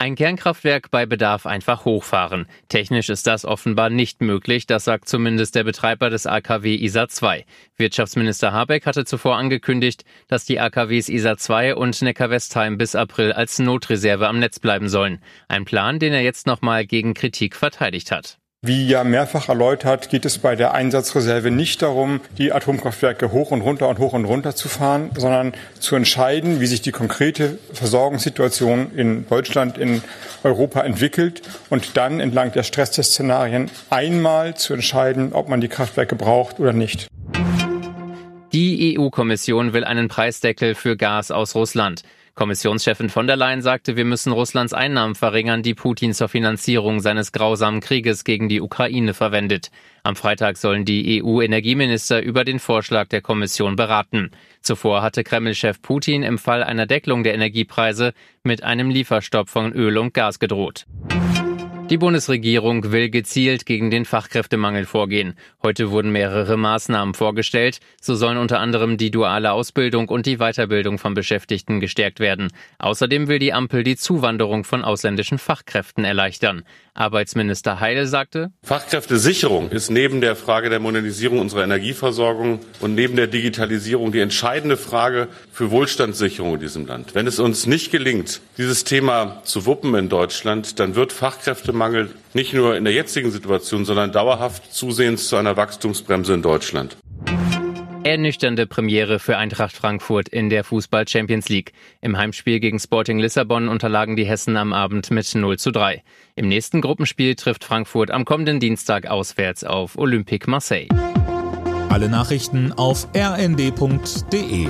Ein Kernkraftwerk bei Bedarf einfach hochfahren. Technisch ist das offenbar nicht möglich, das sagt zumindest der Betreiber des AKW ISA 2. Wirtschaftsminister Habeck hatte zuvor angekündigt, dass die AKWs ISA 2 und Neckar-Westheim bis April als Notreserve am Netz bleiben sollen. Ein Plan, den er jetzt nochmal gegen Kritik verteidigt hat. Wie ja mehrfach erläutert, geht es bei der Einsatzreserve nicht darum, die Atomkraftwerke hoch und runter und hoch und runter zu fahren, sondern zu entscheiden, wie sich die konkrete Versorgungssituation in Deutschland, in Europa entwickelt und dann entlang der Stresstestszenarien einmal zu entscheiden, ob man die Kraftwerke braucht oder nicht. Die EU-Kommission will einen Preisdeckel für Gas aus Russland. Kommissionschefin von der Leyen sagte, wir müssen Russlands Einnahmen verringern, die Putin zur Finanzierung seines grausamen Krieges gegen die Ukraine verwendet. Am Freitag sollen die EU-Energieminister über den Vorschlag der Kommission beraten. Zuvor hatte Kreml-Chef Putin im Fall einer Deckelung der Energiepreise mit einem Lieferstopp von Öl und Gas gedroht. Die Bundesregierung will gezielt gegen den Fachkräftemangel vorgehen. Heute wurden mehrere Maßnahmen vorgestellt. So sollen unter anderem die duale Ausbildung und die Weiterbildung von Beschäftigten gestärkt werden. Außerdem will die Ampel die Zuwanderung von ausländischen Fachkräften erleichtern. Arbeitsminister Heil sagte, Fachkräftesicherung ist neben der Frage der Modernisierung unserer Energieversorgung und neben der Digitalisierung die entscheidende Frage für Wohlstandssicherung in diesem Land. Wenn es uns nicht gelingt, dieses Thema zu wuppen in Deutschland, dann wird Fachkräftemangel nicht nur in der jetzigen Situation, sondern dauerhaft zusehends zu einer Wachstumsbremse in Deutschland. Ernüchternde Premiere für Eintracht Frankfurt in der Fußball Champions League. Im Heimspiel gegen Sporting Lissabon unterlagen die Hessen am Abend mit 0 zu 3. Im nächsten Gruppenspiel trifft Frankfurt am kommenden Dienstag auswärts auf Olympique Marseille. Alle Nachrichten auf rnd.de